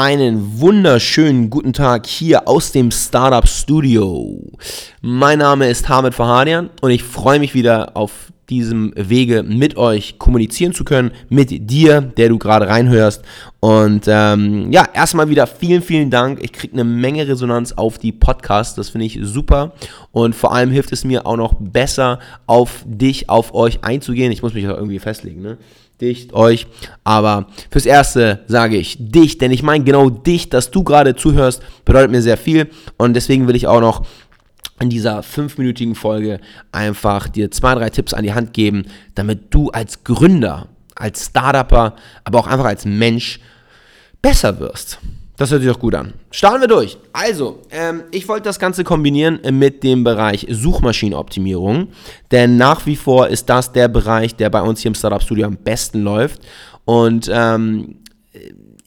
Einen wunderschönen guten Tag hier aus dem Startup Studio. Mein Name ist Hamid Fahadian und ich freue mich wieder auf diesem Wege mit euch kommunizieren zu können, mit dir, der du gerade reinhörst. Und ähm, ja, erstmal wieder vielen, vielen Dank. Ich kriege eine Menge Resonanz auf die Podcasts, das finde ich super. Und vor allem hilft es mir auch noch besser, auf dich, auf euch einzugehen. Ich muss mich auch irgendwie festlegen, ne? Dich, euch. Aber fürs Erste sage ich dich, denn ich meine genau dich, dass du gerade zuhörst, bedeutet mir sehr viel. Und deswegen will ich auch noch in dieser fünfminütigen Folge einfach dir zwei, drei Tipps an die Hand geben, damit du als Gründer, als Startupper, aber auch einfach als Mensch besser wirst. Das hört sich doch gut an. Starten wir durch. Also, ähm, ich wollte das Ganze kombinieren mit dem Bereich Suchmaschinenoptimierung, denn nach wie vor ist das der Bereich, der bei uns hier im Startup Studio am besten läuft. Und ähm,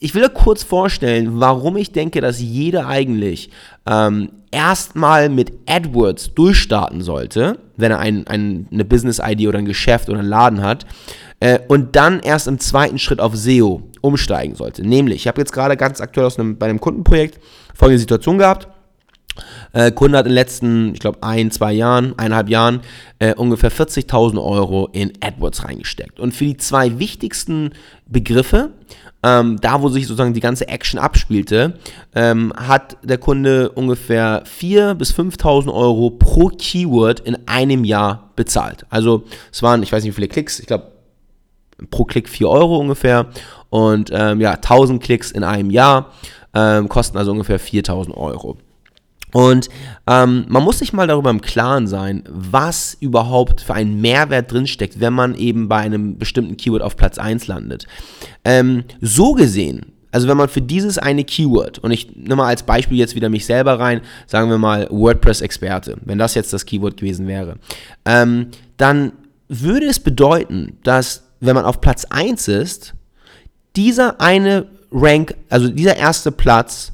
ich will kurz vorstellen, warum ich denke, dass jeder eigentlich ähm, erstmal mit AdWords durchstarten sollte, wenn er ein, ein, eine Business-ID oder ein Geschäft oder einen Laden hat, äh, und dann erst im zweiten Schritt auf SEO umsteigen sollte. Nämlich, ich habe jetzt gerade ganz aktuell aus einem, bei einem Kundenprojekt folgende Situation gehabt. Äh, Kunde hat in den letzten, ich glaube, ein, zwei Jahren, eineinhalb Jahren äh, ungefähr 40.000 Euro in AdWords reingesteckt. Und für die zwei wichtigsten Begriffe, ähm, da wo sich sozusagen die ganze Action abspielte, ähm, hat der Kunde ungefähr 4.000 bis 5.000 Euro pro Keyword in einem Jahr bezahlt. Also es waren, ich weiß nicht wie viele Klicks, ich glaube pro Klick 4 Euro ungefähr und ähm, ja, 1000 Klicks in einem Jahr ähm, kosten also ungefähr 4000 Euro. Und ähm, man muss sich mal darüber im Klaren sein, was überhaupt für einen Mehrwert drinsteckt, wenn man eben bei einem bestimmten Keyword auf Platz 1 landet. Ähm, so gesehen, also wenn man für dieses eine Keyword, und ich nehme mal als Beispiel jetzt wieder mich selber rein, sagen wir mal WordPress-Experte, wenn das jetzt das Keyword gewesen wäre, ähm, dann würde es bedeuten, dass wenn man auf Platz 1 ist, dieser eine Rank, also dieser erste Platz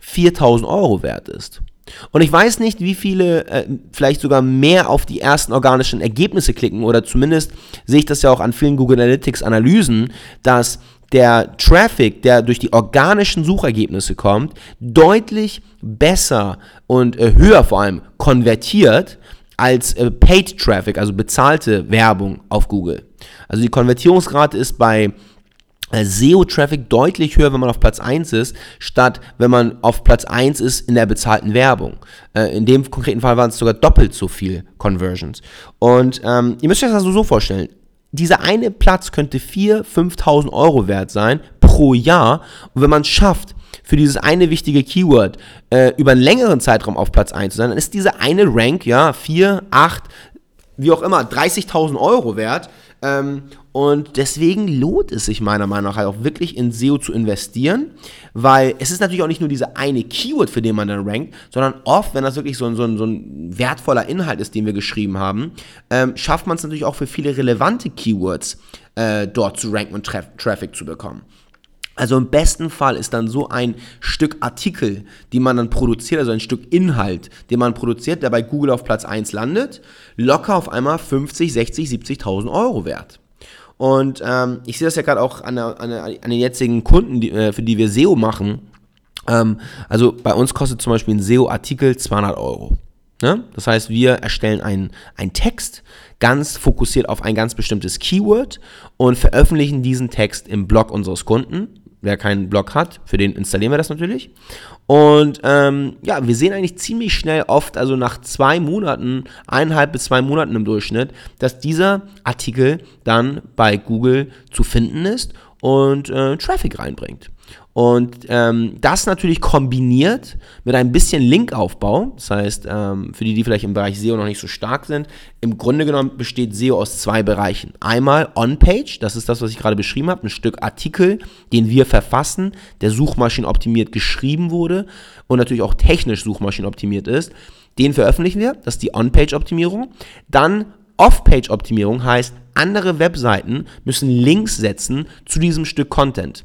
4000 Euro wert ist. Und ich weiß nicht, wie viele äh, vielleicht sogar mehr auf die ersten organischen Ergebnisse klicken oder zumindest sehe ich das ja auch an vielen Google Analytics Analysen, dass der Traffic, der durch die organischen Suchergebnisse kommt, deutlich besser und äh, höher vor allem konvertiert als äh, Paid Traffic, also bezahlte Werbung auf Google. Also die Konvertierungsrate ist bei SEO-Traffic deutlich höher, wenn man auf Platz 1 ist, statt wenn man auf Platz 1 ist in der bezahlten Werbung. Äh, in dem konkreten Fall waren es sogar doppelt so viel Conversions. Und ähm, ihr müsst euch das also so vorstellen. Dieser eine Platz könnte 4.000, 5.000 Euro wert sein pro Jahr. Und wenn man es schafft, für dieses eine wichtige Keyword äh, über einen längeren Zeitraum auf Platz 1 zu sein, dann ist diese eine Rank, ja, 4, 8, wie auch immer, 30.000 Euro wert. Ähm, und deswegen lohnt es sich meiner Meinung nach halt auch wirklich in SEO zu investieren, weil es ist natürlich auch nicht nur diese eine Keyword, für den man dann rankt, sondern oft, wenn das wirklich so ein, so ein, so ein wertvoller Inhalt ist, den wir geschrieben haben, ähm, schafft man es natürlich auch für viele relevante Keywords äh, dort zu ranken und Traf Traffic zu bekommen. Also im besten Fall ist dann so ein Stück Artikel, die man dann produziert, also ein Stück Inhalt, den man produziert, der bei Google auf Platz 1 landet, locker auf einmal 50, 60, 70.000 Euro wert. Und ähm, ich sehe das ja gerade auch an, der, an, der, an, den jetzigen Kunden, die, äh, für die wir SEO machen. Ähm, also bei uns kostet zum Beispiel ein SEO-Artikel 200 Euro. Ne? Das heißt, wir erstellen einen, einen Text, ganz fokussiert auf ein ganz bestimmtes Keyword und veröffentlichen diesen Text im Blog unseres Kunden wer keinen Blog hat, für den installieren wir das natürlich. Und ähm, ja, wir sehen eigentlich ziemlich schnell oft, also nach zwei Monaten, eineinhalb bis zwei Monaten im Durchschnitt, dass dieser Artikel dann bei Google zu finden ist und äh, Traffic reinbringt. Und ähm, das natürlich kombiniert mit ein bisschen Linkaufbau, das heißt, ähm, für die, die vielleicht im Bereich SEO noch nicht so stark sind, im Grunde genommen besteht SEO aus zwei Bereichen. Einmal On-Page, das ist das, was ich gerade beschrieben habe, ein Stück Artikel, den wir verfassen, der suchmaschinenoptimiert geschrieben wurde und natürlich auch technisch suchmaschinenoptimiert ist. Den veröffentlichen wir, das ist die On-Page-Optimierung. Dann Off-Page-Optimierung heißt, andere Webseiten müssen Links setzen zu diesem Stück Content.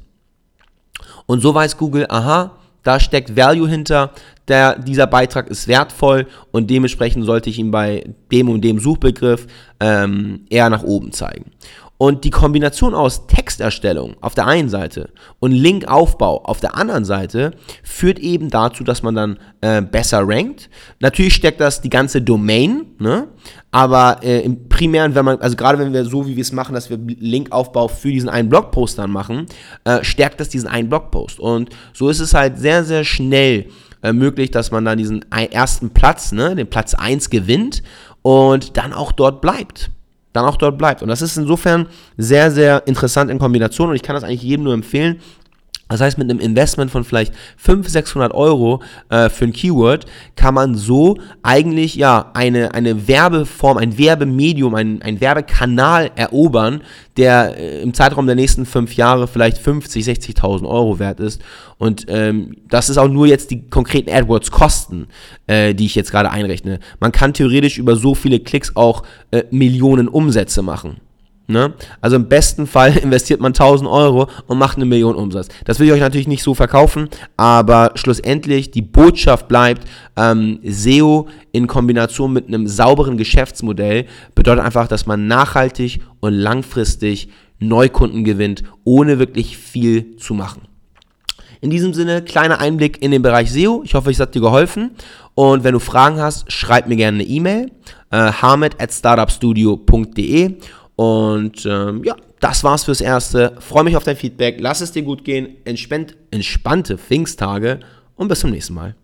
Und so weiß Google, aha, da steckt Value hinter, der, dieser Beitrag ist wertvoll und dementsprechend sollte ich ihn bei dem und dem Suchbegriff ähm, eher nach oben zeigen. Und die Kombination aus Texterstellung auf der einen Seite und Linkaufbau auf der anderen Seite führt eben dazu, dass man dann äh, besser rankt. Natürlich steckt das die ganze Domain, ne? aber äh, im Primären, wenn man, also gerade wenn wir so wie wir es machen, dass wir Linkaufbau für diesen einen Blogpost dann machen, äh, stärkt das diesen einen Blogpost. Und so ist es halt sehr, sehr schnell äh, möglich, dass man dann diesen ersten Platz, ne, den Platz 1 gewinnt und dann auch dort bleibt dann auch dort bleibt. Und das ist insofern sehr, sehr interessant in Kombination und ich kann das eigentlich jedem nur empfehlen, das heißt, mit einem Investment von vielleicht 500, 600 Euro äh, für ein Keyword kann man so eigentlich ja eine, eine Werbeform, ein Werbemedium, ein, Werbekanal erobern, der äh, im Zeitraum der nächsten fünf Jahre vielleicht 50, 60.000 Euro wert ist. Und ähm, das ist auch nur jetzt die konkreten AdWords-Kosten, äh, die ich jetzt gerade einrechne. Man kann theoretisch über so viele Klicks auch äh, Millionen Umsätze machen. Ne? Also im besten Fall investiert man 1000 Euro und macht eine Million Umsatz. Das will ich euch natürlich nicht so verkaufen, aber schlussendlich die Botschaft bleibt, ähm, SEO in Kombination mit einem sauberen Geschäftsmodell bedeutet einfach, dass man nachhaltig und langfristig Neukunden gewinnt, ohne wirklich viel zu machen. In diesem Sinne, kleiner Einblick in den Bereich SEO. Ich hoffe, es hat dir geholfen. Und wenn du Fragen hast, schreib mir gerne eine E-Mail. Äh, harmet at startupstudio.de und ähm, ja, das war's fürs Erste. Freue mich auf dein Feedback. Lass es dir gut gehen. Entspannt, entspannte Pfingsttage und bis zum nächsten Mal.